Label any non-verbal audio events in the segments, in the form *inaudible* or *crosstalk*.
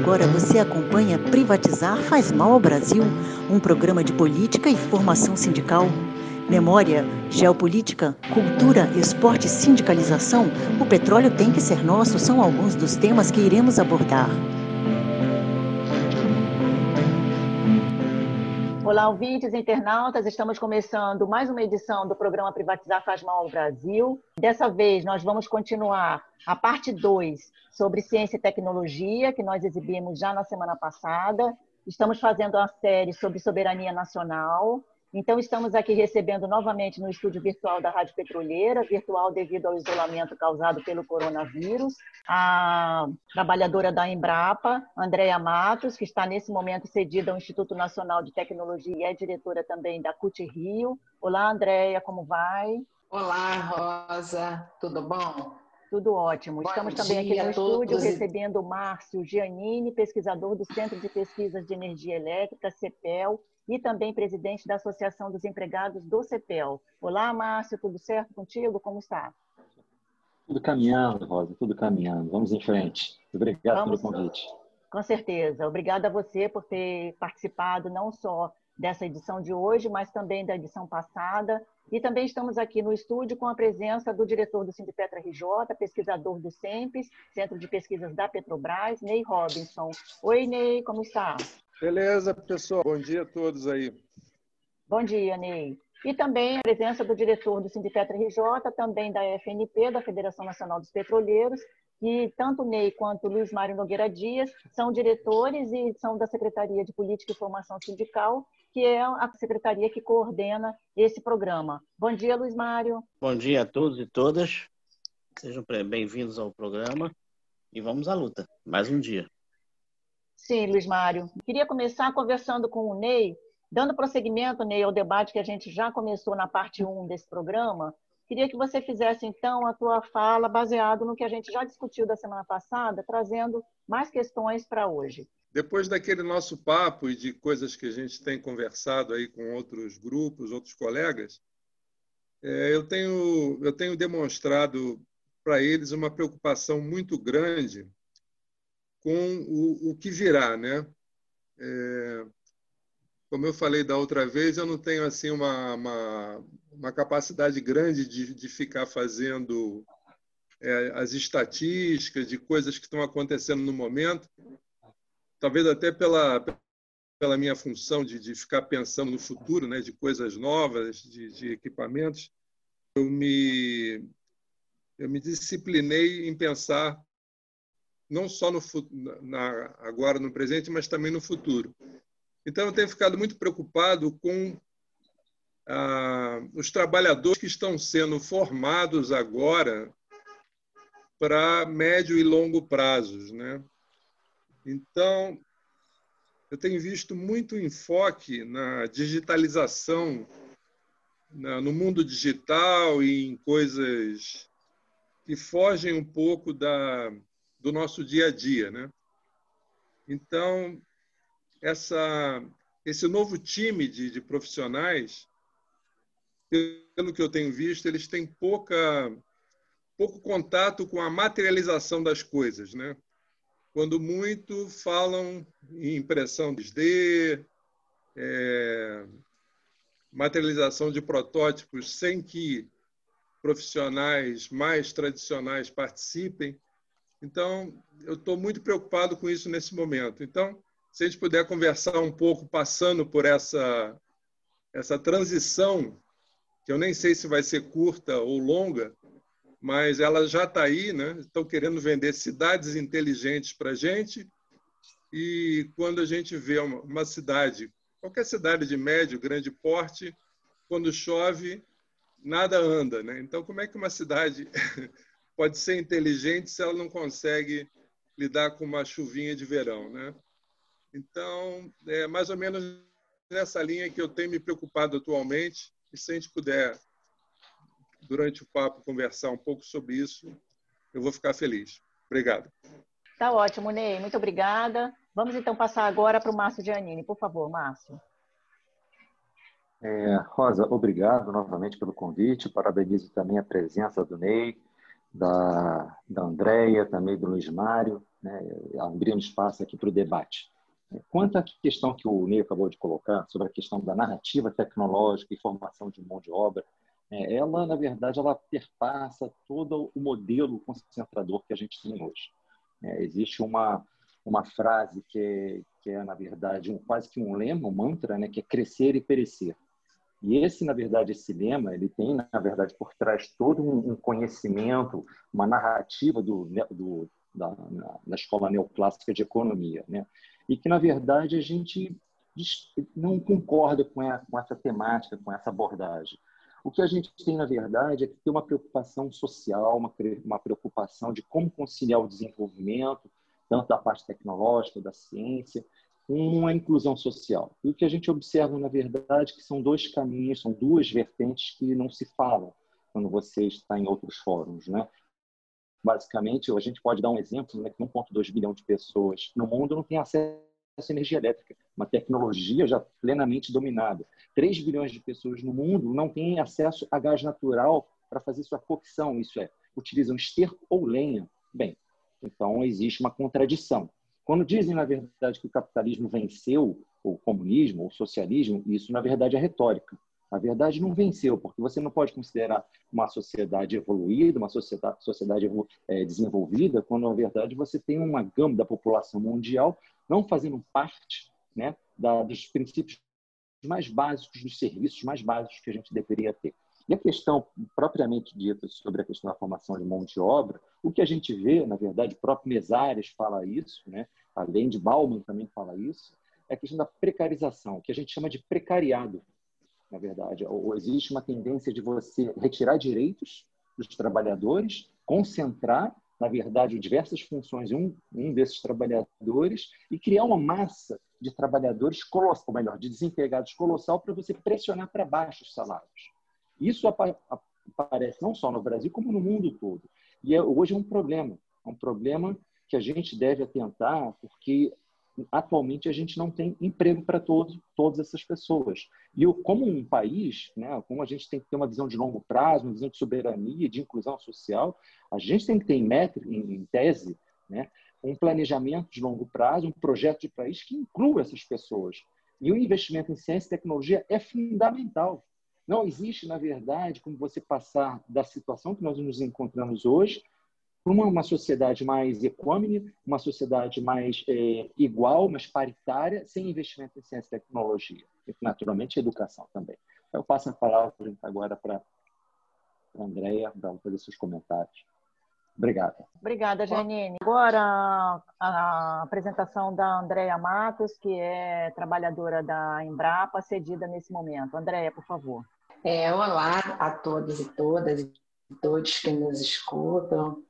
agora você acompanha Privatizar faz mal ao Brasil, um programa de política e formação sindical. Memória, geopolítica, cultura, esporte e sindicalização, o petróleo tem que ser nosso são alguns dos temas que iremos abordar. Olá, ouvintes internautas. Estamos começando mais uma edição do programa Privatizar Faz Mal ao Brasil. Dessa vez, nós vamos continuar a parte 2 sobre ciência e tecnologia, que nós exibimos já na semana passada. Estamos fazendo a série sobre soberania nacional. Então, estamos aqui recebendo novamente no estúdio virtual da Rádio Petroleira, virtual devido ao isolamento causado pelo coronavírus, a trabalhadora da Embrapa, Andréa Matos, que está nesse momento cedida ao Instituto Nacional de Tecnologia e é diretora também da CUT Rio. Olá, Andréa, como vai? Olá, Rosa, tudo bom? Tudo ótimo. Bom Estamos também aqui no estúdio recebendo o Márcio Giannini, pesquisador do Centro de Pesquisas de Energia Elétrica, CEPEL, e também presidente da Associação dos Empregados do CEPEL. Olá, Márcio, tudo certo contigo? Como está? Tudo caminhando, Rosa, tudo caminhando. Vamos em frente. Obrigado Vamos, pelo convite. Com certeza. Obrigada a você por ter participado não só dessa edição de hoje, mas também da edição passada. E também estamos aqui no estúdio com a presença do diretor do Sindipetra RJ, pesquisador do SEMPES, Centro de Pesquisas da Petrobras, Ney Robinson. Oi, Ney, como está? Beleza, pessoal. Bom dia a todos aí. Bom dia, Ney. E também a presença do diretor do Sindicato RJ, também da FNP, da Federação Nacional dos Petroleiros, e tanto o Ney quanto o Luiz Mário Nogueira Dias são diretores e são da Secretaria de Política e Formação Sindical, que é a secretaria que coordena esse programa. Bom dia, Luiz Mário. Bom dia a todos e todas. Sejam bem-vindos ao programa e vamos à luta. Mais um dia. Sim, Luiz Mário. Queria começar conversando com o Ney, dando prosseguimento, Ney, ao debate que a gente já começou na parte 1 desse programa. Queria que você fizesse, então, a tua fala baseado no que a gente já discutiu da semana passada, trazendo mais questões para hoje. Depois daquele nosso papo e de coisas que a gente tem conversado aí com outros grupos, outros colegas, é, eu tenho, eu tenho demonstrado para eles uma preocupação muito grande com o, o que virá, né? É, como eu falei da outra vez, eu não tenho assim uma, uma, uma capacidade grande de, de ficar fazendo é, as estatísticas de coisas que estão acontecendo no momento, talvez até pela, pela minha função de, de ficar pensando no futuro, né, de coisas novas, de, de equipamentos, eu me, eu me disciplinei em pensar não só no, na, agora no presente, mas também no futuro. Então, eu tenho ficado muito preocupado com ah, os trabalhadores que estão sendo formados agora para médio e longo prazos, né? Então, eu tenho visto muito enfoque na digitalização, na, no mundo digital e em coisas que fogem um pouco da, do nosso dia a dia, né? Então, essa, esse novo time de, de profissionais, pelo que eu tenho visto, eles têm pouca, pouco contato com a materialização das coisas, né? Quando muito falam em impressão 3D, é, materialização de protótipos sem que profissionais mais tradicionais participem, então, eu estou muito preocupado com isso nesse momento. Então, se a gente puder conversar um pouco, passando por essa, essa transição, que eu nem sei se vai ser curta ou longa, mas ela já está aí, né? Estão querendo vender cidades inteligentes para a gente. E quando a gente vê uma, uma cidade, qualquer cidade de médio, grande porte, quando chove, nada anda, né? Então, como é que uma cidade *laughs* pode ser inteligente se ela não consegue lidar com uma chuvinha de verão, né? Então, é mais ou menos nessa linha que eu tenho me preocupado atualmente. E se a gente puder, durante o papo, conversar um pouco sobre isso, eu vou ficar feliz. Obrigado. Tá ótimo, Ney. Muito obrigada. Vamos então passar agora para o Márcio Giannini. Por favor, Márcio. É, Rosa, obrigado novamente pelo convite. Parabenizo também a presença do Ney da, da Andréia, também do Luiz Mário, né, abrindo espaço aqui para o debate. Quanto à questão que o Ney acabou de colocar, sobre a questão da narrativa tecnológica e formação de mão de obra, é, ela, na verdade, ela perpassa todo o modelo concentrador que a gente tem hoje. É, existe uma, uma frase que é, que é, na verdade, um, quase que um lema, um mantra, né, que é crescer e perecer. E esse, na verdade, esse lema, ele tem, na verdade, por trás todo um conhecimento, uma narrativa do, do da, na, escola neoclássica de economia, né? E que, na verdade, a gente não concorda com, a, com essa temática, com essa abordagem. O que a gente tem, na verdade, é que tem uma preocupação social, uma, uma preocupação de como conciliar o desenvolvimento, tanto da parte tecnológica, da ciência, com a inclusão social. E o que a gente observa, na verdade, é que são dois caminhos, são duas vertentes que não se falam quando você está em outros fóruns, né? Basicamente, a gente pode dar um exemplo, né, que 1,2 bilhão de pessoas no mundo não tem acesso à energia elétrica, uma tecnologia já plenamente dominada. 3 bilhões de pessoas no mundo não têm acesso a gás natural para fazer sua cocção, isso é, utilizam esterco ou lenha. Bem, então existe uma contradição. Quando dizem, na verdade, que o capitalismo venceu o comunismo, ou o socialismo, isso, na verdade, é retórica. A verdade não venceu, porque você não pode considerar uma sociedade evoluída, uma sociedade, sociedade é, desenvolvida, quando, na verdade, você tem uma gama da população mundial não fazendo parte né, da, dos princípios mais básicos, dos serviços mais básicos que a gente deveria ter. E a questão propriamente dita sobre a questão da formação de mão de obra, o que a gente vê, na verdade, o próprio Mesares fala isso, né? além de Bauman também fala isso, é a questão da precarização, que a gente chama de precariado, na verdade. Ou existe uma tendência de você retirar direitos dos trabalhadores, concentrar, na verdade, diversas funções em um, um desses trabalhadores e criar uma massa de trabalhadores colossal, ou melhor, de desempregados colossal para você pressionar para baixo os salários. Isso aparece não só no Brasil, como no mundo todo. E é, hoje é um problema. É um problema que a gente deve atentar, porque atualmente a gente não tem emprego para todos, todas essas pessoas. E eu, como um país, né, como a gente tem que ter uma visão de longo prazo, uma visão de soberania, de inclusão social, a gente tem que ter em, metro, em, em tese né, um planejamento de longo prazo, um projeto de país que inclua essas pessoas. E o investimento em ciência e tecnologia é fundamental. Não existe, na verdade, como você passar da situação que nós nos encontramos hoje para uma, uma sociedade mais equânime, uma sociedade mais é, igual, mais paritária, sem investimento em ciência e tecnologia. E, naturalmente, educação também. Eu passo a palavra agora para a Andréia, para fazer seus comentários. Obrigada. Obrigada, Janine. Agora, a apresentação da Andréia Matos, que é trabalhadora da Embrapa, cedida nesse momento. Andréia, por favor. É, olá a todos e todas e todos que nos escutam.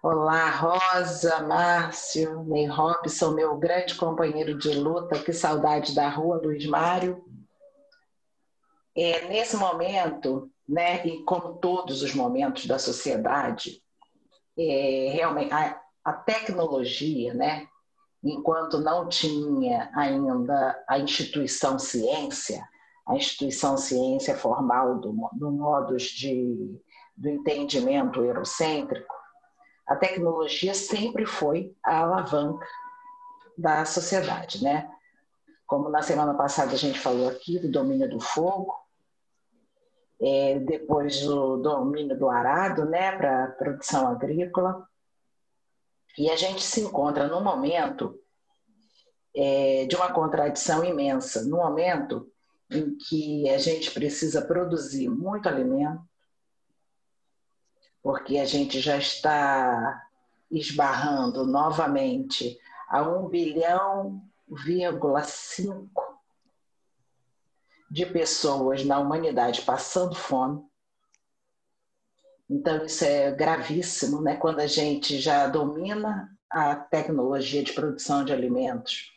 Olá, Rosa, Márcio, Ney Robson, meu grande companheiro de luta, que saudade da rua, Luiz Mário. É, nesse momento, né, e como todos os momentos da sociedade, é, realmente a, a tecnologia, né, enquanto não tinha ainda a instituição ciência, a instituição ciência formal do, do modos de, do entendimento eurocêntrico, a tecnologia sempre foi a alavanca da sociedade, né? Como na semana passada a gente falou aqui do domínio do fogo, é, depois do domínio do arado, né, para produção agrícola, e a gente se encontra num momento é, de uma contradição imensa, num momento em que a gente precisa produzir muito alimento, porque a gente já está esbarrando novamente a 1 bilhão, 5 de pessoas na humanidade passando fome. Então, isso é gravíssimo, né? quando a gente já domina a tecnologia de produção de alimentos,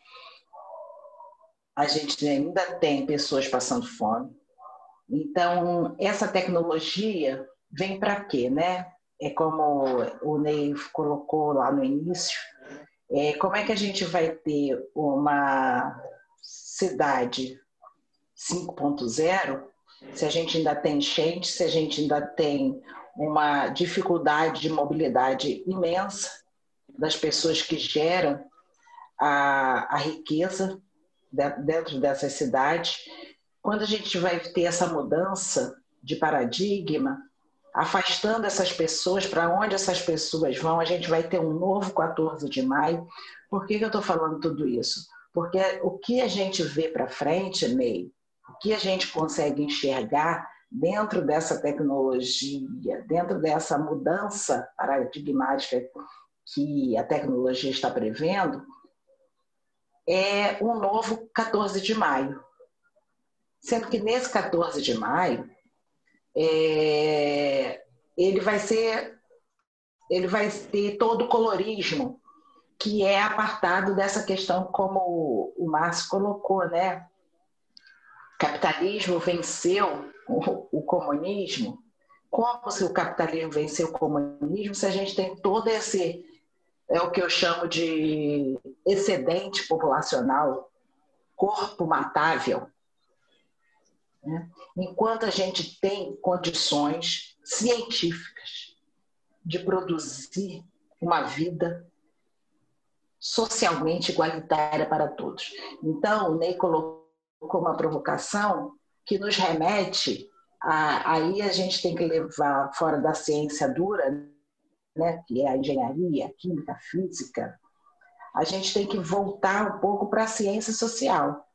a gente ainda tem pessoas passando fome. Então, essa tecnologia vem para quê, né? É como o Ney colocou lá no início, é, como é que a gente vai ter uma cidade 5.0 se a gente ainda tem enchente, se a gente ainda tem uma dificuldade de mobilidade imensa das pessoas que geram a, a riqueza dentro dessas cidades. Quando a gente vai ter essa mudança de paradigma, afastando essas pessoas, para onde essas pessoas vão, a gente vai ter um novo 14 de maio. Por que, que eu estou falando tudo isso? Porque o que a gente vê para frente, Ney, o que a gente consegue enxergar dentro dessa tecnologia, dentro dessa mudança paradigmática que a tecnologia está prevendo, é um novo 14 de maio. Sendo que nesse 14 de maio, é, ele vai ser, ele vai ter todo o colorismo que é apartado dessa questão, como o Márcio colocou, né? Capitalismo venceu o, o comunismo. Como se o capitalismo venceu o comunismo se a gente tem todo esse é o que eu chamo de excedente populacional, corpo matável. Né? Enquanto a gente tem condições científicas de produzir uma vida socialmente igualitária para todos. Então, o Ney colocou uma provocação que nos remete a, aí a gente tem que levar fora da ciência dura, né, que é a engenharia, a química, a física, a gente tem que voltar um pouco para a ciência social.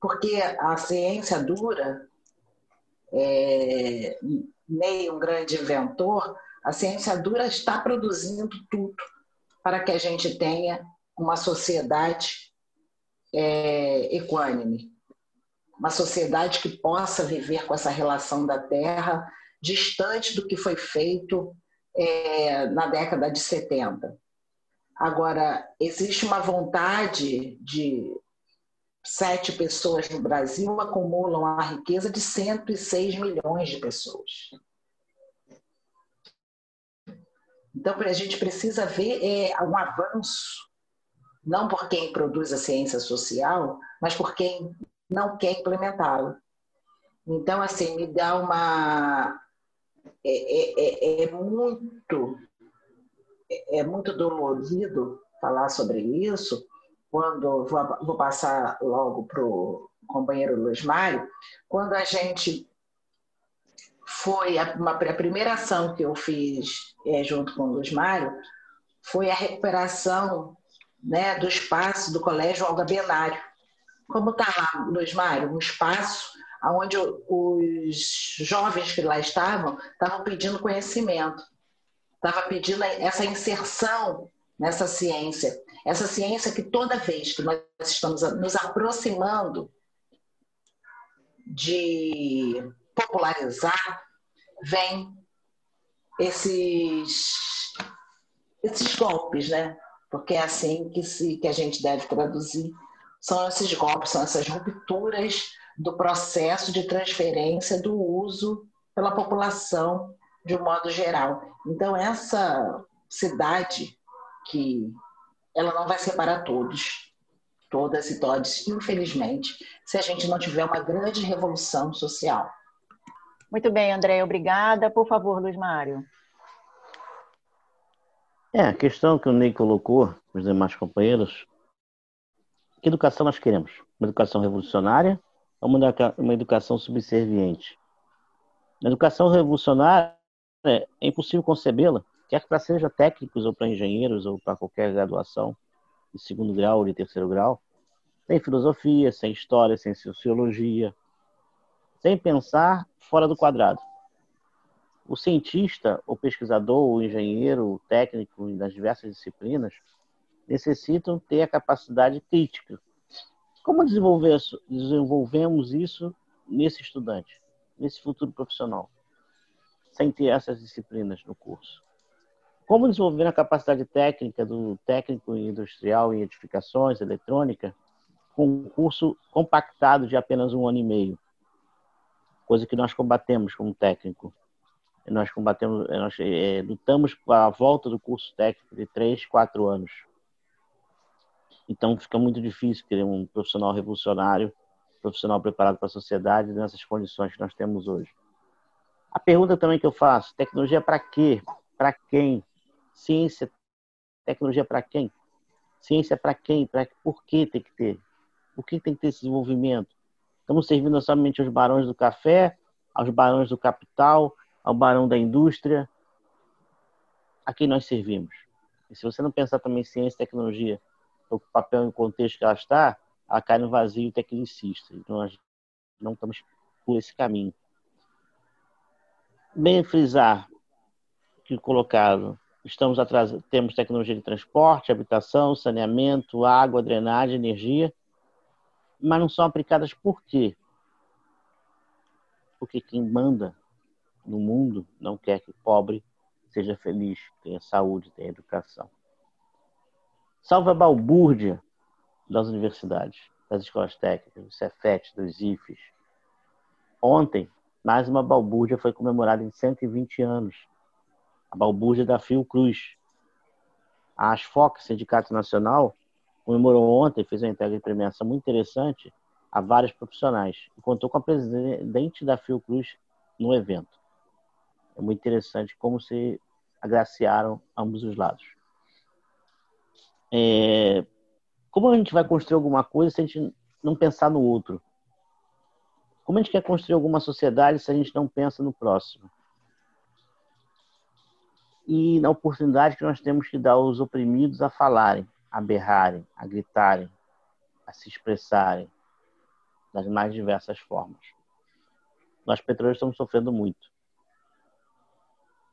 Porque a ciência dura, é, meio um grande inventor, a ciência dura está produzindo tudo para que a gente tenha uma sociedade é, equânime, uma sociedade que possa viver com essa relação da terra distante do que foi feito é, na década de 70. Agora, existe uma vontade de sete pessoas no Brasil acumulam a riqueza de 106 milhões de pessoas. Então, a gente precisa ver é, um avanço, não por quem produz a ciência social, mas por quem não quer implementá-la. Então, assim, me dá uma. É, é, é, é muito. É, é muito dolorido falar sobre isso, quando vou, vou passar logo para o companheiro Luiz Mário, quando a gente foi a, uma, a primeira ação que eu fiz é, junto com o Luiz Mário foi a recuperação né, do espaço do Colégio Olga Benário. Como está lá, Luiz Mário? Um espaço onde os jovens que lá estavam estavam pedindo conhecimento, estava pedindo essa inserção nessa ciência. Essa ciência que toda vez que nós estamos nos aproximando de popularizar, vem esses, esses golpes, né? Porque é assim que, se, que a gente deve traduzir. São esses golpes, são essas rupturas do processo de transferência do uso pela população de um modo geral. Então, essa cidade que ela não vai ser para todos, todas e todos, infelizmente, se a gente não tiver uma grande revolução social. Muito bem, André, obrigada. Por favor, Luiz Mário. É, a questão que o Ney colocou, os demais companheiros, que educação nós queremos? Uma educação revolucionária ou uma educação subserviente? A educação revolucionária é impossível concebê-la quer para seja técnicos ou para engenheiros ou para qualquer graduação de segundo grau ou de terceiro grau, sem filosofia, sem história, sem sociologia, sem pensar fora do quadrado. O cientista, o pesquisador, o engenheiro, o técnico das diversas disciplinas necessitam ter a capacidade crítica. Como desenvolvemos isso nesse estudante, nesse futuro profissional, sem ter essas disciplinas no curso? Como desenvolver a capacidade técnica do técnico industrial em edificações eletrônica com um curso compactado de apenas um ano e meio? Coisa que nós combatemos como técnico. Nós combatemos, nós é, lutamos para a volta do curso técnico de três, quatro anos. Então fica muito difícil ter um profissional revolucionário, profissional preparado para a sociedade nessas condições que nós temos hoje. A pergunta também que eu faço: tecnologia para quê? Para quem? Ciência, tecnologia para quem? Ciência para quem? Pra, por que tem que ter? Por que tem que ter esse desenvolvimento? Estamos servindo somente aos barões do café, aos barões do capital, ao barão da indústria? A quem nós servimos? E se você não pensar também em ciência e tecnologia, o papel e o contexto que ela está, ela cai no vazio tecnicista. Então, nós não estamos por esse caminho bem frisar que colocado, estamos atrás, temos tecnologia de transporte, habitação, saneamento, água, drenagem, energia, mas não são aplicadas por quê? Porque quem manda no mundo não quer que pobre seja feliz, tenha saúde, tenha educação. Salve a balbúrdia das universidades, das escolas técnicas, do Cefet, dos IFES. Ontem, mais uma balbúrdia foi comemorada em 120 anos. A balbúrdia da Fiocruz. A ASFOC, Sindicato Nacional, comemorou ontem, fez uma entrega de premiação muito interessante a vários profissionais e contou com a presidente da Fiocruz no evento. É muito interessante como se agraciaram ambos os lados. É... Como a gente vai construir alguma coisa se a gente não pensar no outro? Como a gente quer construir alguma sociedade se a gente não pensa no próximo? E na oportunidade que nós temos que dar aos oprimidos a falarem, a berrarem, a gritarem, a se expressarem das mais diversas formas. Nós petroleiros estamos sofrendo muito.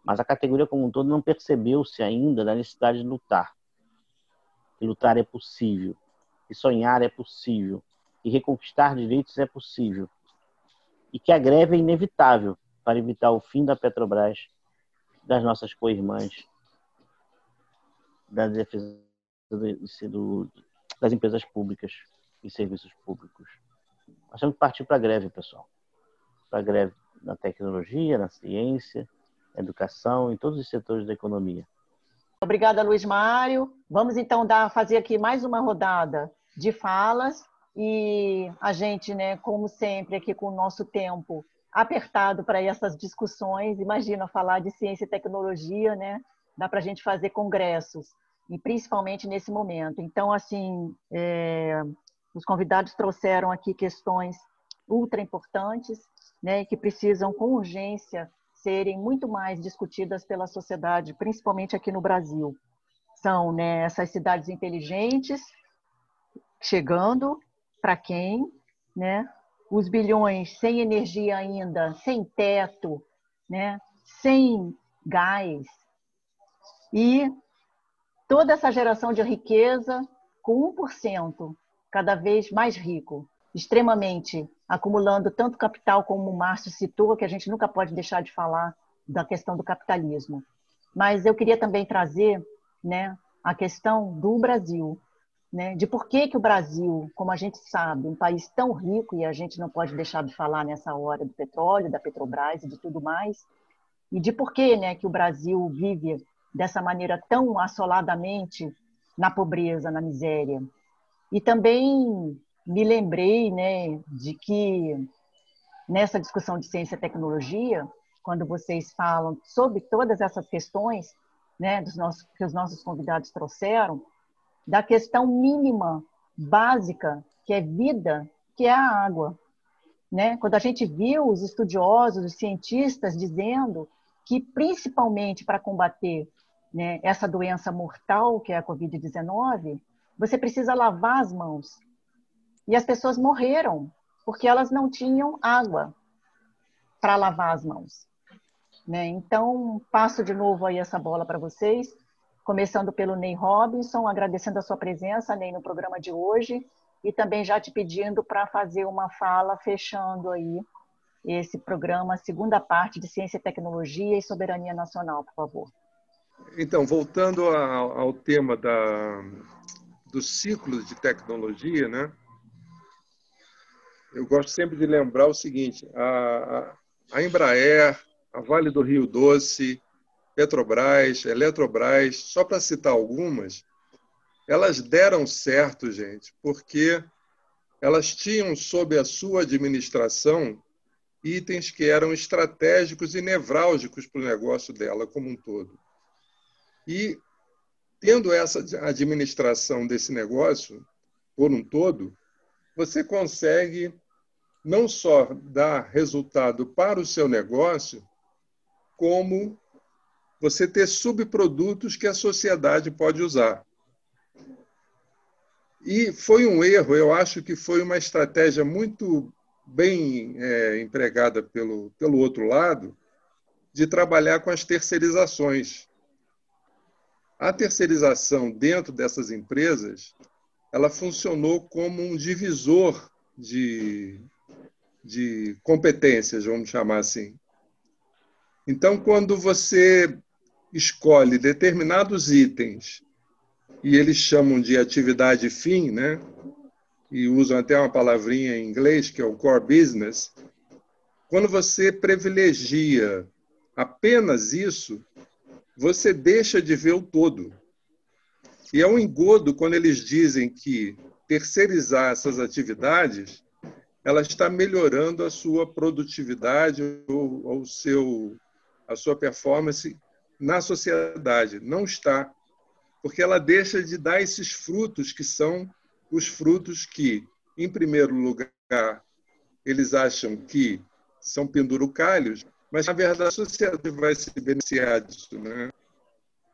Mas a categoria como um todo não percebeu-se ainda da necessidade de lutar. Que lutar é possível, que sonhar é possível, e reconquistar direitos é possível e que a greve é inevitável para evitar o fim da Petrobras, das nossas co-irmãs, das defesas do, das empresas públicas e serviços públicos. Nós temos que partir para a greve, pessoal. Para a greve na tecnologia, na ciência, na educação, em todos os setores da economia. Obrigada, Luiz Mário. Vamos então dar, fazer aqui mais uma rodada de falas e a gente, né, como sempre, aqui com o nosso tempo apertado para essas discussões, imagina falar de ciência e tecnologia, né? Dá para a gente fazer congressos, e principalmente nesse momento. Então, assim, é, os convidados trouxeram aqui questões ultra importantes, né, que precisam com urgência serem muito mais discutidas pela sociedade, principalmente aqui no Brasil. São né, essas cidades inteligentes chegando, para quem, né? Os bilhões sem energia ainda, sem teto, né? Sem gás e toda essa geração de riqueza com 1% cada vez mais rico, extremamente acumulando tanto capital como o Márcio citou, que a gente nunca pode deixar de falar da questão do capitalismo. Mas eu queria também trazer, né, a questão do Brasil, né, de por que, que o Brasil, como a gente sabe, um país tão rico, e a gente não pode deixar de falar nessa hora do petróleo, da Petrobras e de tudo mais, e de por que, né, que o Brasil vive dessa maneira tão assoladamente na pobreza, na miséria. E também me lembrei né, de que nessa discussão de ciência e tecnologia, quando vocês falam sobre todas essas questões né, dos nossos, que os nossos convidados trouxeram, da questão mínima, básica, que é vida, que é a água. Né? Quando a gente viu os estudiosos, os cientistas dizendo que, principalmente para combater né, essa doença mortal, que é a Covid-19, você precisa lavar as mãos. E as pessoas morreram porque elas não tinham água para lavar as mãos. Né? Então, passo de novo aí essa bola para vocês começando pelo Ney Robinson, agradecendo a sua presença, Ney, no programa de hoje, e também já te pedindo para fazer uma fala fechando aí esse programa, segunda parte de Ciência Tecnologia e Soberania Nacional, por favor. Então, voltando ao, ao tema da, dos ciclos de tecnologia, né? Eu gosto sempre de lembrar o seguinte: a, a Embraer, a Vale do Rio Doce, Petrobras, Eletrobras, só para citar algumas, elas deram certo, gente, porque elas tinham sob a sua administração itens que eram estratégicos e nevrálgicos para o negócio dela como um todo. E, tendo essa administração desse negócio por um todo, você consegue não só dar resultado para o seu negócio, como você ter subprodutos que a sociedade pode usar. E foi um erro, eu acho que foi uma estratégia muito bem é, empregada pelo, pelo outro lado, de trabalhar com as terceirizações. A terceirização dentro dessas empresas, ela funcionou como um divisor de, de competências, vamos chamar assim. Então, quando você escolhe determinados itens e eles chamam de atividade fim, né? E usam até uma palavrinha em inglês que é o core business. Quando você privilegia apenas isso, você deixa de ver o todo. E é um engodo quando eles dizem que terceirizar essas atividades ela está melhorando a sua produtividade ou, ou seu, a sua performance na sociedade. Não está. Porque ela deixa de dar esses frutos que são os frutos que, em primeiro lugar, eles acham que são pendurucalhos, mas na verdade a sociedade vai se beneficiar disso. Né?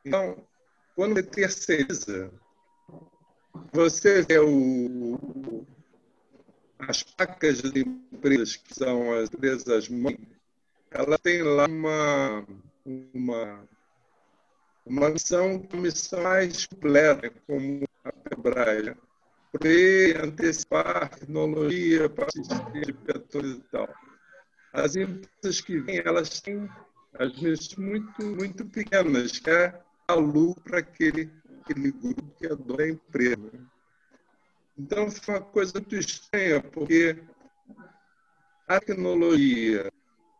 Então, quando você terceiriza, você vê o, as placas de empresas, que são as empresas mãe, ela tem lá uma, uma uma missão, uma missão mais completa, como a Pebraia, pre-antecipar tecnologia para assistir de petores e tal. As empresas que vêm, elas têm as vezes muito, muito pequenas, que é a lucro para aquele, aquele grupo que é dono da empresa. Então, foi uma coisa muito estranha, porque a tecnologia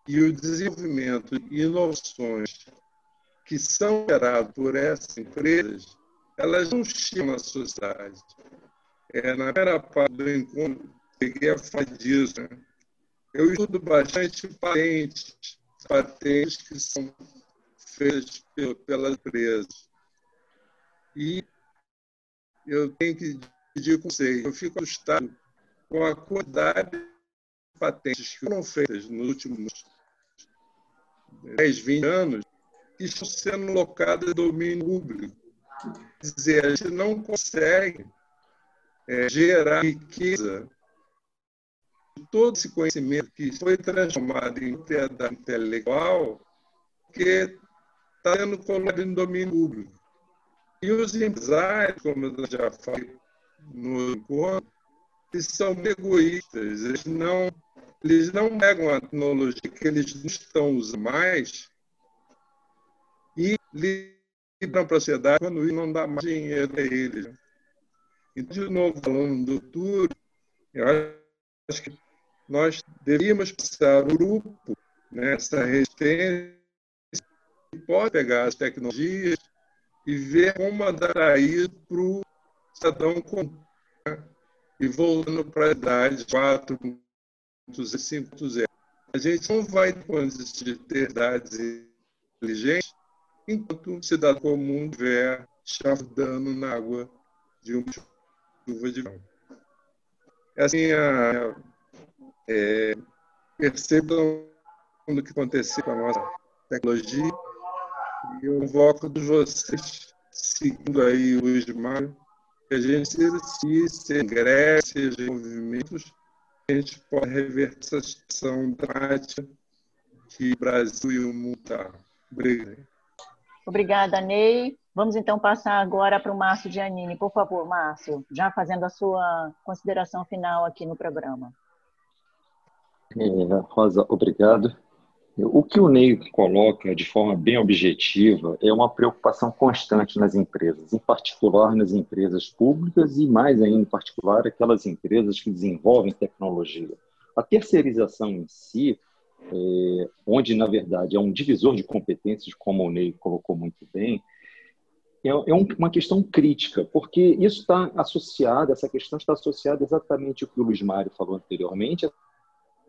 e o desenvolvimento de inovações que são geradas por essas empresas, elas não chegam na sociedade. É, na primeira parte do encontro, cheguei a falar disso. Né? Eu estudo bastante patentes, patentes que são feitas pelas empresas. E eu tenho que com vocês, eu fico assustado com a quantidade de patentes que foram feitas nos últimos 10, 20 anos que estão sendo locadas em domínio público. Quer dizer, a gente não consegue é, gerar riqueza todo esse conhecimento que foi transformado em propriedade intelectual, que está sendo colocado em domínio público. E os empresários, como eu já falei no encontro, eles são egoístas, eles não, eles não pegam a tecnologia que eles não estão usando mais e libram para a sociedade quando isso não dá mais dinheiro a eles. Então, de novo, falando do futuro, eu acho que nós deveríamos passar o grupo nessa né, resistência que pode pegar as tecnologias e ver como adaptar isso para o cidadão comum. E voltando para a idade 4.0, 5.0. A gente não vai conseguir ter idades inteligentes enquanto um cidadão comum estiver chafurdando na água de uma chuva de verão. Assim, a, é, percebam o que aconteceu com a nossa tecnologia e eu convoco de vocês, seguindo aí o Ismael, a gente se exercício, ingresso, seja em movimentos, a gente pode reverter essa situação prática que o Brasil e o mundo estão. Tá. Obrigado. Obrigada, Ney. Vamos então passar agora para o Márcio Giannini. Por favor, Márcio, já fazendo a sua consideração final aqui no programa. É, Rosa, obrigado. O que o Ney coloca de forma bem objetiva é uma preocupação constante nas empresas, em particular nas empresas públicas e mais ainda em particular aquelas empresas que desenvolvem tecnologia. A terceirização em si é, onde, na verdade, é um divisor de competências, como o Ney colocou muito bem, é, é um, uma questão crítica, porque isso está associado, essa questão está associada exatamente ao que o Luiz Mário falou anteriormente,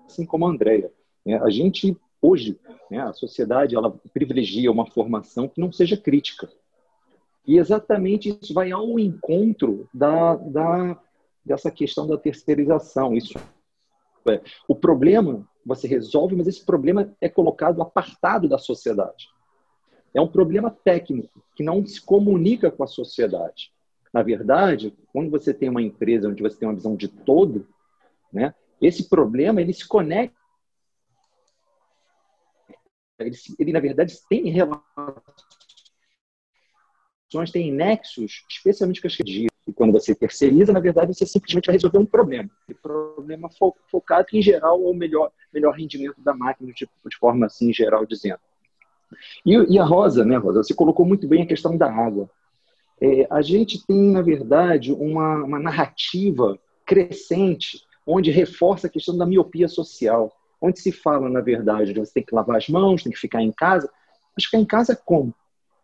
assim como a Andrea. É, a gente, hoje, né, a sociedade ela privilegia uma formação que não seja crítica. E exatamente isso vai ao encontro da, da, dessa questão da terceirização. Isso é, o problema você resolve, mas esse problema é colocado apartado da sociedade. É um problema técnico que não se comunica com a sociedade. Na verdade, quando você tem uma empresa onde você tem uma visão de todo, né, esse problema ele se conecta. Ele, ele na verdade, tem relações, tem nexos, especialmente com as dia. E quando você terceiriza, na verdade, você simplesmente vai resolver um problema. E problema fo focado em geral ou melhor, melhor rendimento da máquina, de, de forma assim, geral dizendo. E, e, a Rosa, né, Rosa, você colocou muito bem a questão da água. É, a gente tem, na verdade, uma, uma narrativa crescente onde reforça a questão da miopia social, onde se fala, na verdade, de você tem que lavar as mãos, tem que ficar em casa. Mas ficar em casa como?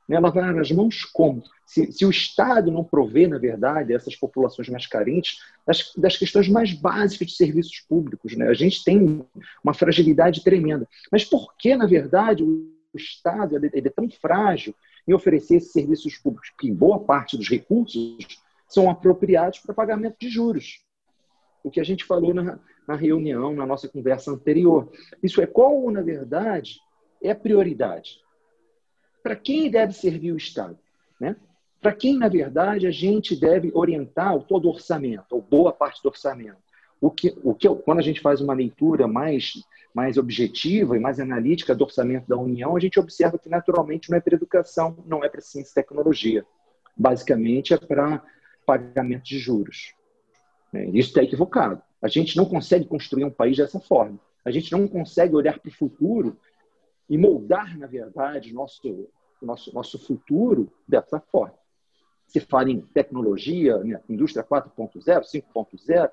Né? Lavar as mãos como? Se, se, o Estado não provê, na verdade, essas populações mais carentes das, das questões mais básicas de serviços públicos. Né? A gente tem uma fragilidade tremenda. Mas por que, na verdade, o Estado ele é tão frágil em oferecer esses serviços públicos, que boa parte dos recursos são apropriados para pagamento de juros. O que a gente falou na, na reunião, na nossa conversa anterior. Isso é qual, na verdade, é a prioridade. Para quem deve servir o Estado? Né? Para quem, na verdade, a gente deve orientar todo o orçamento, ou boa parte do orçamento. O que, o que, quando a gente faz uma leitura mais mais objetiva e mais analítica do orçamento da União, a gente observa que naturalmente não é para educação, não é para ciência e tecnologia. Basicamente é para pagamento de juros. Né? Isso está equivocado. A gente não consegue construir um país dessa forma. A gente não consegue olhar para o futuro e moldar, na verdade, nosso, nosso, nosso futuro dessa forma. Se fala em tecnologia, né? indústria 4.0, 5.0,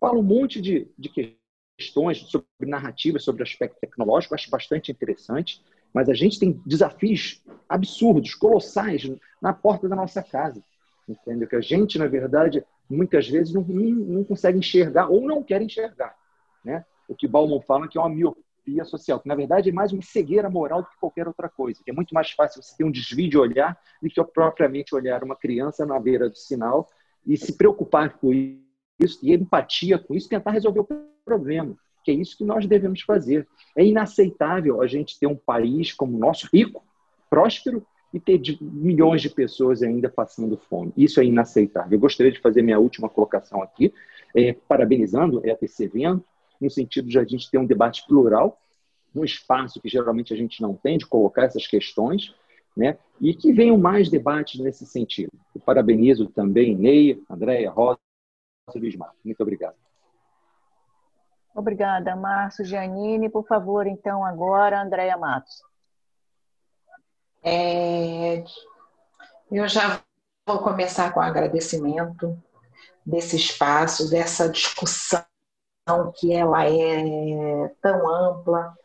fala um monte de, de questões sobre narrativas, sobre aspecto tecnológico, acho bastante interessante, mas a gente tem desafios absurdos, colossais, na porta da nossa casa. Entendeu? Que a gente, na verdade, muitas vezes não, não, consegue enxergar ou não quer enxergar. Né? O que Bauman fala que é uma miopia social, que na verdade é mais uma cegueira moral do que qualquer outra coisa. É muito mais fácil você ter um desvio de olhar do que propriamente olhar uma criança na beira do sinal e se preocupar com isso, e empatia com isso, tentar resolver o problema, que é isso que nós devemos fazer. É inaceitável a gente ter um país como o nosso, rico, próspero, e ter de, milhões de pessoas ainda passando fome. Isso é inaceitável. Eu gostaria de fazer minha última colocação aqui, é, parabenizando esse evento, no sentido de a gente ter um debate plural, num espaço que geralmente a gente não tem, de colocar essas questões, né? e que venham mais debates nesse sentido. Eu parabenizo também Ney, Andréia, Rosa e Luiz Marcos. Muito obrigado. Obrigada, Márcio Giannini. Por favor, então, agora, Andréia Matos. É, eu já vou começar com agradecimento desse espaço, dessa discussão que ela é tão ampla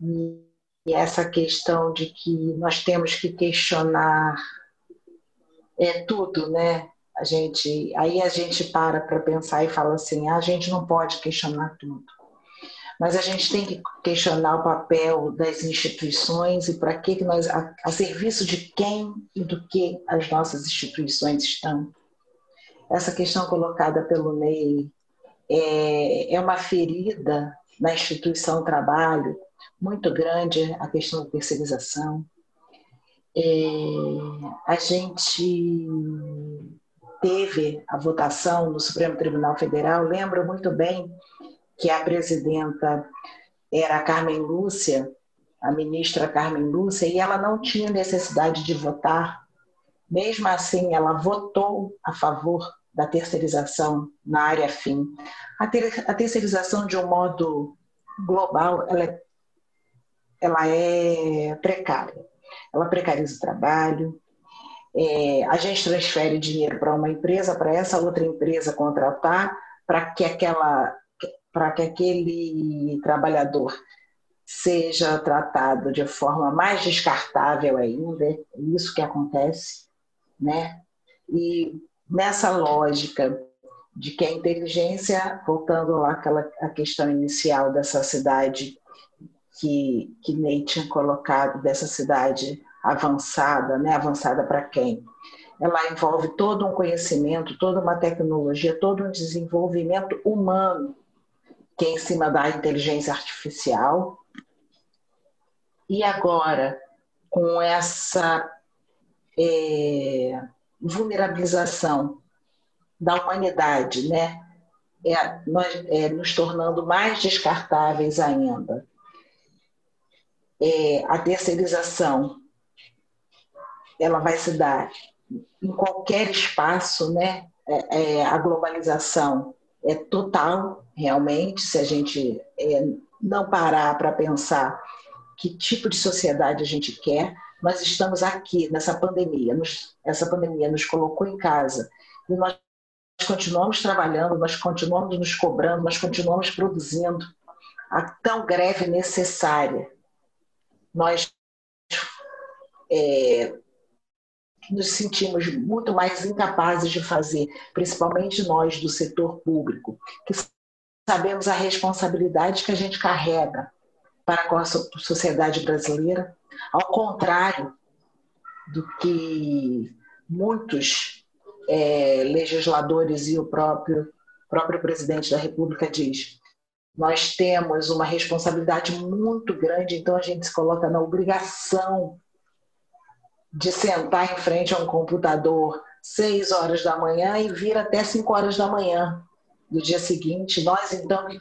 e essa questão de que nós temos que questionar é tudo, né? A gente, aí a gente para para pensar e fala assim: ah, a gente não pode questionar tudo. Mas a gente tem que questionar o papel das instituições e para que nós, a, a serviço de quem e do que as nossas instituições estão. Essa questão colocada pelo Ney é, é uma ferida na instituição trabalho muito grande, a questão da terceirização. É, a gente teve a votação no Supremo Tribunal Federal, lembro muito bem que a presidenta era a Carmen Lúcia, a ministra Carmen Lúcia, e ela não tinha necessidade de votar. Mesmo assim, ela votou a favor da terceirização na área fim. A, ter, a terceirização, de um modo global, ela é, ela é precária. Ela precariza o trabalho, é, a gente transfere dinheiro para uma empresa, para essa outra empresa contratar, para que aquela para que aquele trabalhador seja tratado de forma mais descartável ainda, é isso que acontece, né? E nessa lógica de que a inteligência, voltando lá àquela a questão inicial dessa cidade que, que Ney tinha colocado dessa cidade avançada, né? avançada para quem? Ela envolve todo um conhecimento, toda uma tecnologia, todo um desenvolvimento humano, que é em cima da inteligência artificial. E agora, com essa é, vulnerabilização da humanidade, né? É, nós, é, nos tornando mais descartáveis ainda. É, a terceirização ela vai se dar em qualquer espaço, né? É, é, a globalização é total, realmente, se a gente é, não parar para pensar que tipo de sociedade a gente quer. Nós estamos aqui nessa pandemia, nos, essa pandemia nos colocou em casa e nós continuamos trabalhando, nós continuamos nos cobrando, nós continuamos produzindo a tão greve necessária. Nós é, nos sentimos muito mais incapazes de fazer, principalmente nós do setor público, que sabemos a responsabilidade que a gente carrega para com a sociedade brasileira, ao contrário do que muitos é, legisladores e o próprio, próprio presidente da República diz. Nós temos uma responsabilidade muito grande, então a gente se coloca na obrigação de sentar em frente a um computador seis horas da manhã e vir até cinco horas da manhã do dia seguinte. Nós, então, que,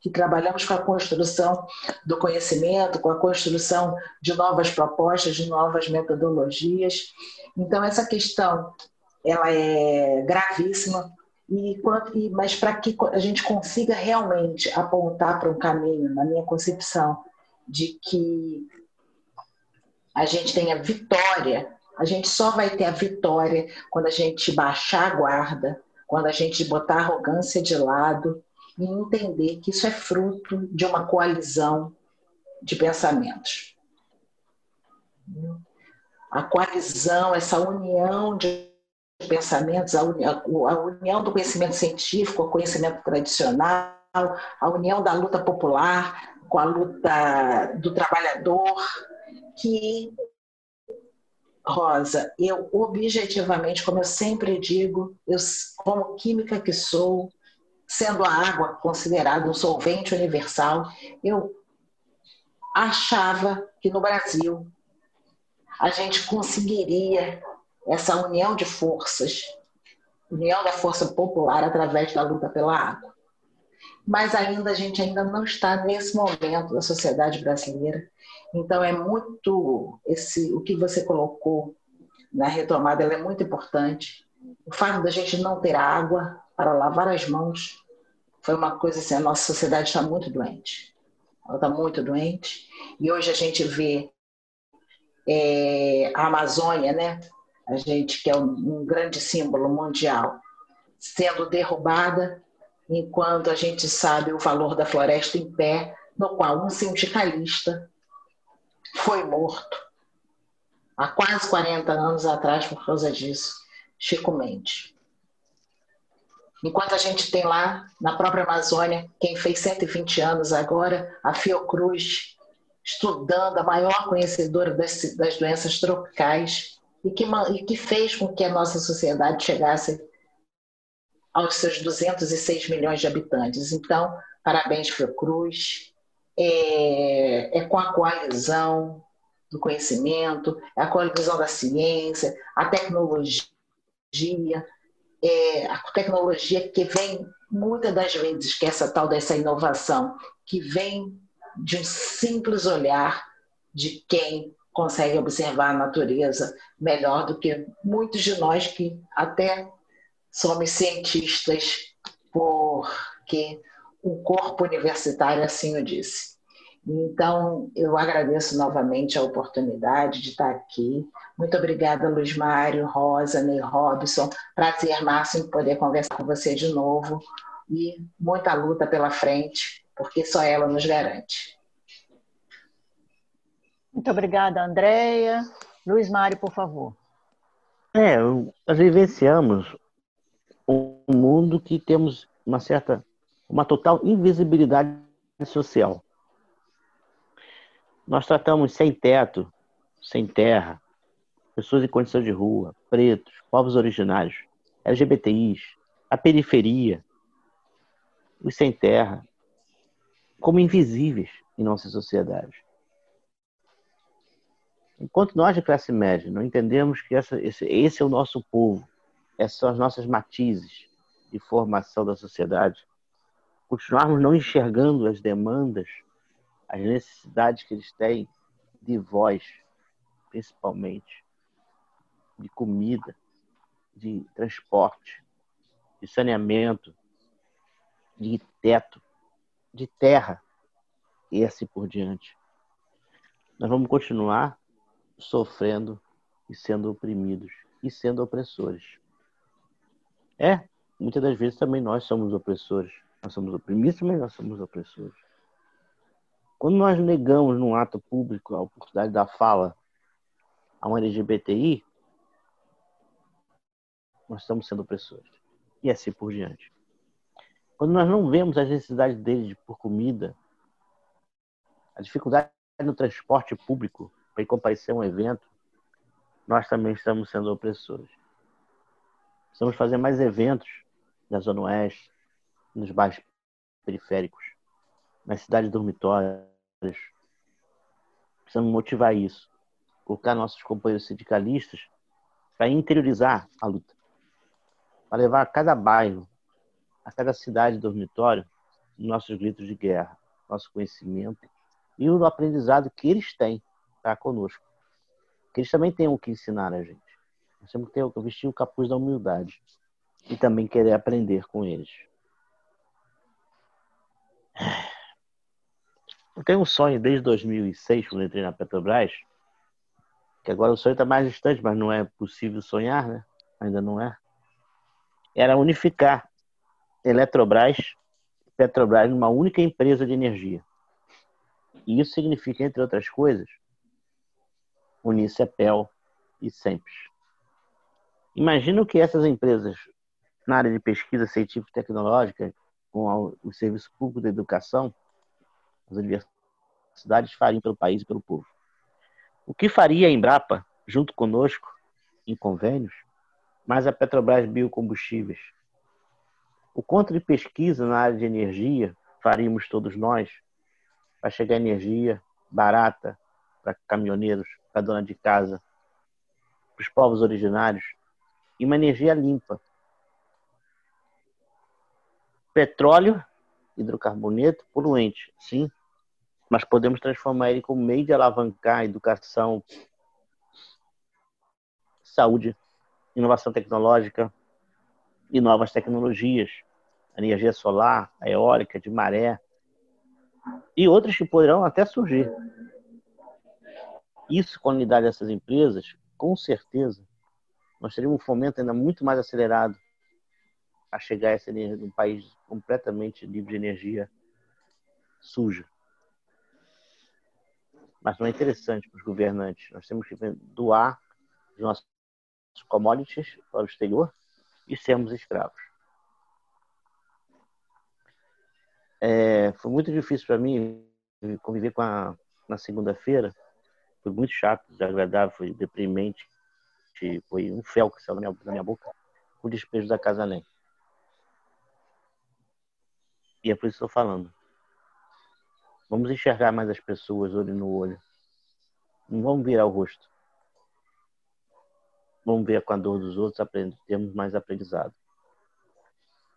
que trabalhamos com a construção do conhecimento, com a construção de novas propostas, de novas metodologias. Então, essa questão ela é gravíssima, e, mas para que a gente consiga realmente apontar para um caminho, na minha concepção, de que a gente tenha vitória. A gente só vai ter a vitória quando a gente baixar a guarda, quando a gente botar a arrogância de lado e entender que isso é fruto de uma coalizão de pensamentos. A coalizão, essa união de pensamentos, a união do conhecimento científico, o conhecimento tradicional, a união da luta popular com a luta do trabalhador, que, Rosa, eu objetivamente, como eu sempre digo, eu, como química que sou, sendo a água considerada um solvente universal, eu achava que no Brasil a gente conseguiria essa união de forças, união da força popular através da luta pela água. Mas ainda a gente ainda não está nesse momento da sociedade brasileira então é muito esse o que você colocou na retomada, ela é muito importante. O fato da gente não ter água para lavar as mãos foi uma coisa assim, a nossa sociedade está muito doente. Ela está muito doente. E hoje a gente vê é, a Amazônia, né? A gente que é um, um grande símbolo mundial, sendo derrubada, enquanto a gente sabe o valor da floresta em pé, no qual um sindicalista foi morto há quase 40 anos atrás por causa disso, Chico Mendes. Enquanto a gente tem lá, na própria Amazônia, quem fez 120 anos agora, a Fiocruz, estudando, a maior conhecedora das, das doenças tropicais, e que, e que fez com que a nossa sociedade chegasse aos seus 206 milhões de habitantes. Então, parabéns, Fiocruz, é, é com a coalizão do conhecimento, é a coalizão da ciência, a tecnologia, é, a tecnologia que vem muitas das vezes, que é essa tal dessa inovação, que vem de um simples olhar de quem consegue observar a natureza melhor do que muitos de nós que até somos cientistas porque o corpo universitário assim o disse. Então, eu agradeço novamente a oportunidade de estar aqui. Muito obrigada, Luiz Mário, Rosa, Ney Robson. Prazer máximo poder conversar com você de novo. E muita luta pela frente, porque só ela nos garante. Muito obrigada, Andréia. Luiz Mário, por favor. É, nós vivenciamos um mundo que temos uma certa uma total invisibilidade social. Nós tratamos sem teto, sem terra, pessoas em condição de rua, pretos, povos originários, LGBTIs, a periferia, os sem terra, como invisíveis em nossa sociedade. Enquanto nós de classe média não entendemos que essa, esse, esse é o nosso povo, essas são as nossas matizes de formação da sociedade, continuarmos não enxergando as demandas, as necessidades que eles têm de voz, principalmente, de comida, de transporte, de saneamento, de teto, de terra e assim por diante. Nós vamos continuar sofrendo e sendo oprimidos e sendo opressores. É, muitas das vezes também nós somos opressores. Nós somos oprimidos, mas nós somos opressores. Quando nós negamos num ato público a oportunidade da fala a um LGBTI, nós estamos sendo opressores. E assim por diante. Quando nós não vemos as necessidades deles por comida, a dificuldade no transporte público para comparecer a um evento, nós também estamos sendo opressores. Precisamos fazer mais eventos na Zona Oeste, nos bairros periféricos, nas cidades dormitórias. Precisamos motivar isso. Colocar nossos companheiros sindicalistas para interiorizar a luta. Para levar a cada bairro a cada cidade dormitório nossos gritos de guerra, nosso conhecimento e o aprendizado que eles têm para conosco. Que eles também têm o que ensinar a gente. Nós temos que ter, vestir o capuz da humildade e também querer aprender com eles. Eu tenho um sonho desde 2006, quando entrei na Petrobras, que agora o sonho está mais distante, mas não é possível sonhar, né? Ainda não é. Era unificar Eletrobras e Petrobras numa única empresa de energia. E isso significa, entre outras coisas, unir CEPEL e SEMPES. Imagina o que essas empresas na área de pesquisa científica e tecnológica, com o serviço público da educação, as universidades fariam pelo país e pelo povo. O que faria a Embrapa, junto conosco, em convênios, mais a Petrobras Biocombustíveis, o quanto de pesquisa na área de energia faríamos todos nós para chegar energia barata para caminhoneiros, para dona de casa, para os povos originários e uma energia limpa. Petróleo, hidrocarboneto, poluente, sim, mas podemos transformar ele como meio de alavancar educação, saúde, inovação tecnológica, e novas tecnologias, energia solar, a eólica, de maré, e outras que poderão até surgir. Isso, com a unidade dessas empresas, com certeza, nós teríamos um fomento ainda muito mais acelerado a chegar a essa energia num país completamente livre de energia suja. Mas não é interessante para os governantes. Nós temos que doar os nossos commodities para o exterior e sermos escravos. É, foi muito difícil para mim conviver com a na segunda-feira. Foi muito chato, desagradável, foi deprimente. Foi um fel que saiu na minha, na minha boca o despejo da Casa Além. E é por isso que estou falando. Vamos enxergar mais as pessoas olho no olho. Não vamos virar o rosto. Vamos ver com a dor dos outros, temos mais aprendizado.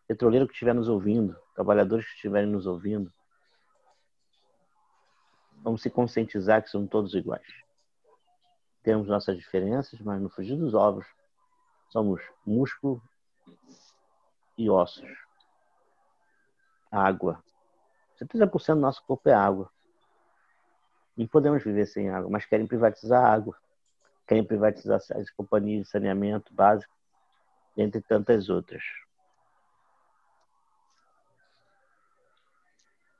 Petroleiro que estiver nos ouvindo, trabalhadores que estiverem nos ouvindo, vamos se conscientizar que somos todos iguais. Temos nossas diferenças, mas no fugir dos ovos, somos músculo e ossos. Água. 70% do nosso corpo é água. Não podemos viver sem água, mas querem privatizar a água querem privatizar as companhias de saneamento básico, entre tantas outras.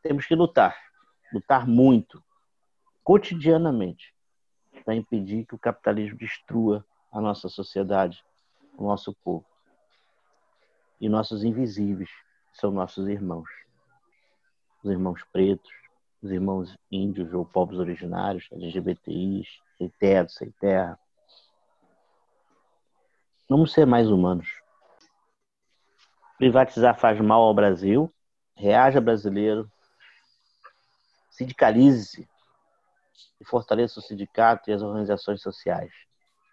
Temos que lutar, lutar muito, cotidianamente, para impedir que o capitalismo destrua a nossa sociedade, o nosso povo. E nossos invisíveis são nossos irmãos. Os irmãos pretos, os irmãos índios ou povos originários, LGBTIs, sem teto, sem terra. Vamos ser mais humanos. Privatizar faz mal ao Brasil. Reaja brasileiro. Sindicalize-se e fortaleça o sindicato e as organizações sociais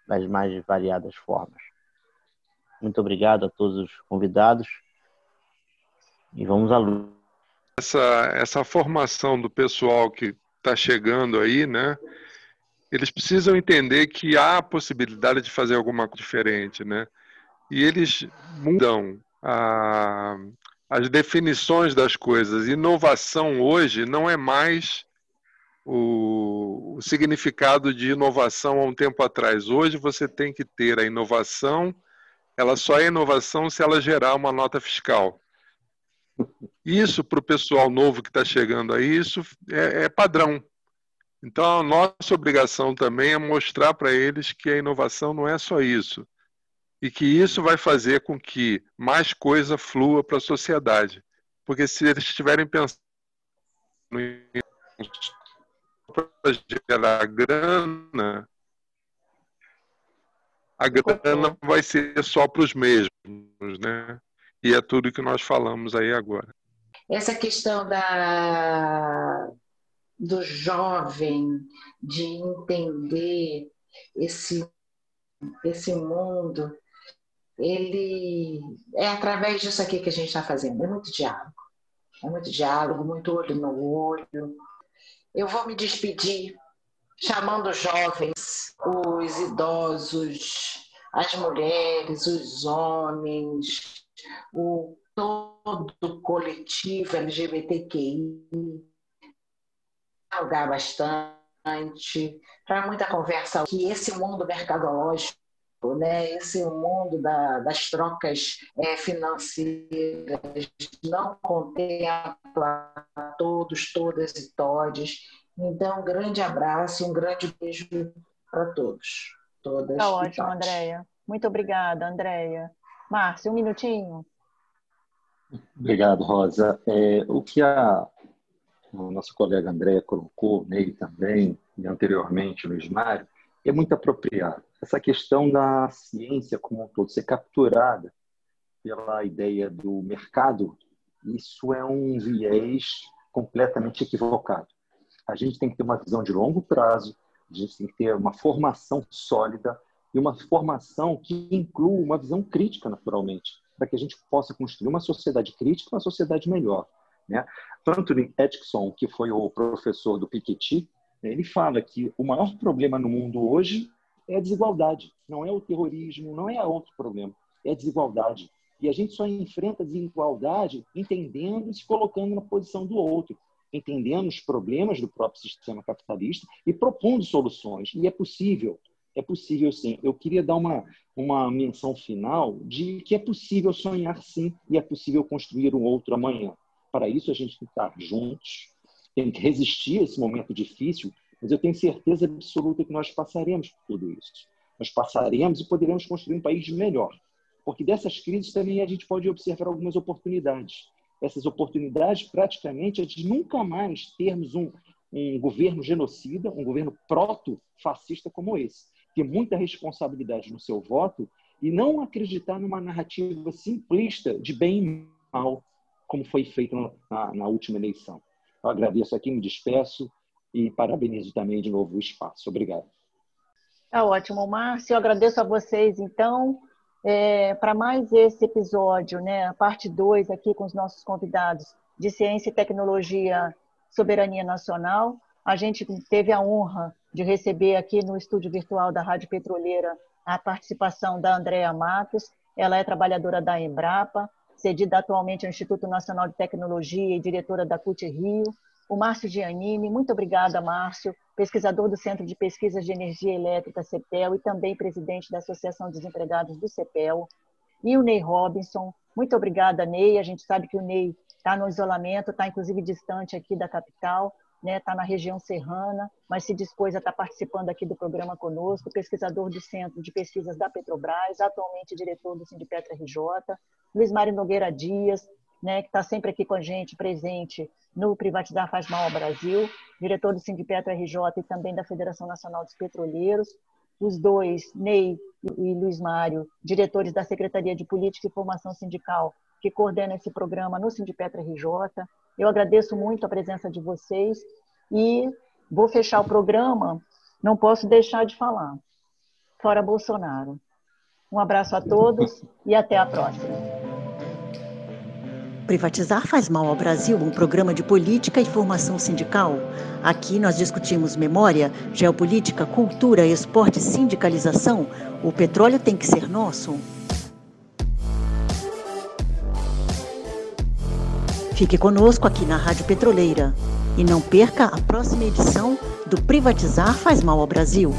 das mais variadas formas. Muito obrigado a todos os convidados e vamos à luta. Essa, essa formação do pessoal que está chegando aí, né? Eles precisam entender que há a possibilidade de fazer alguma coisa diferente, né? E eles mudam a, as definições das coisas. Inovação hoje não é mais o, o significado de inovação há um tempo atrás. Hoje você tem que ter a inovação, ela só é inovação se ela gerar uma nota fiscal. Isso para o pessoal novo que está chegando aí, isso é, é padrão. Então a nossa obrigação também é mostrar para eles que a inovação não é só isso. E que isso vai fazer com que mais coisa flua para a sociedade. Porque se eles estiverem pensando para gerar grana, a grana vai ser só para os mesmos, né? E é tudo que nós falamos aí agora. Essa questão da, do jovem de entender esse, esse mundo, ele é através disso aqui que a gente está fazendo. É muito diálogo. É muito diálogo, muito olho no olho, eu vou me despedir chamando os jovens, os idosos, as mulheres, os homens, o todo coletivo LGBTQI, dialogar bastante, para muita conversa, que esse mundo mercadológico né, esse mundo da, das trocas é, financeiras não contempla todos, todas e todes. Então, um grande abraço e um grande beijo para todos. Todas tá ótimo, Andréia. Muito obrigada, Andréia. Márcio, um minutinho. Obrigado, Rosa. É, o que a, a nossa colega Andréia colocou, Ney também, e anteriormente Luiz Mário, é muito apropriado essa questão da ciência como um todo ser capturada pela ideia do mercado, isso é um viés completamente equivocado. A gente tem que ter uma visão de longo prazo, a gente tem que ter uma formação sólida e uma formação que inclua uma visão crítica, naturalmente, para que a gente possa construir uma sociedade crítica, uma sociedade melhor. Né? Anthony que foi o professor do Piketty, ele fala que o maior problema no mundo hoje é a desigualdade. Não é o terrorismo, não é outro problema. É a desigualdade. E a gente só enfrenta a desigualdade entendendo e se colocando na posição do outro, entendendo os problemas do próprio sistema capitalista e propondo soluções. E é possível, é possível sim. Eu queria dar uma, uma menção final de que é possível sonhar sim e é possível construir um outro amanhã. Para isso, a gente tem que estar juntos, tem que resistir a esse momento difícil mas eu tenho certeza absoluta que nós passaremos por tudo isso. Nós passaremos e poderemos construir um país melhor. Porque dessas crises também a gente pode observar algumas oportunidades. Essas oportunidades, praticamente, é de nunca mais termos um, um governo genocida, um governo proto-fascista como esse. Ter muita responsabilidade no seu voto e não acreditar numa narrativa simplista de bem e mal, como foi feito na, na última eleição. Eu agradeço aqui, me despeço e parabenizo também de novo o espaço. Obrigado. Tá ótimo, Márcio. Eu agradeço a vocês, então, é, para mais esse episódio, né, a parte 2 aqui com os nossos convidados de Ciência e Tecnologia Soberania Nacional. A gente teve a honra de receber aqui no estúdio virtual da Rádio Petroleira a participação da Andrea Matos. Ela é trabalhadora da Embrapa, cedida atualmente ao Instituto Nacional de Tecnologia e diretora da CUT Rio o Márcio Giannini. Muito obrigada, Márcio, pesquisador do Centro de Pesquisas de Energia Elétrica, CEPEL, e também presidente da Associação dos Empregados do CEPEL. E o Ney Robinson. Muito obrigada, Ney. A gente sabe que o Ney está no isolamento, está inclusive distante aqui da capital, está né? Tá na região serrana, mas se dispôs a estar tá participando aqui do programa conosco, pesquisador do Centro de Pesquisas da Petrobras, atualmente diretor do Sindipetra RJ, Luiz Mário Nogueira Dias, né, que está sempre aqui com a gente, presente no Privatizar Faz Mal ao Brasil, diretor do Sindipetro RJ e também da Federação Nacional dos Petroleiros, os dois, Ney e Luiz Mário, diretores da Secretaria de Política e Formação Sindical, que coordena esse programa no Sindipetro RJ. Eu agradeço muito a presença de vocês e vou fechar o programa, não posso deixar de falar. Fora Bolsonaro. Um abraço a todos e até a próxima. Privatizar faz mal ao Brasil, um programa de política e formação sindical. Aqui nós discutimos memória, geopolítica, cultura, esporte, sindicalização. O petróleo tem que ser nosso. Fique conosco aqui na Rádio Petroleira e não perca a próxima edição do Privatizar faz mal ao Brasil.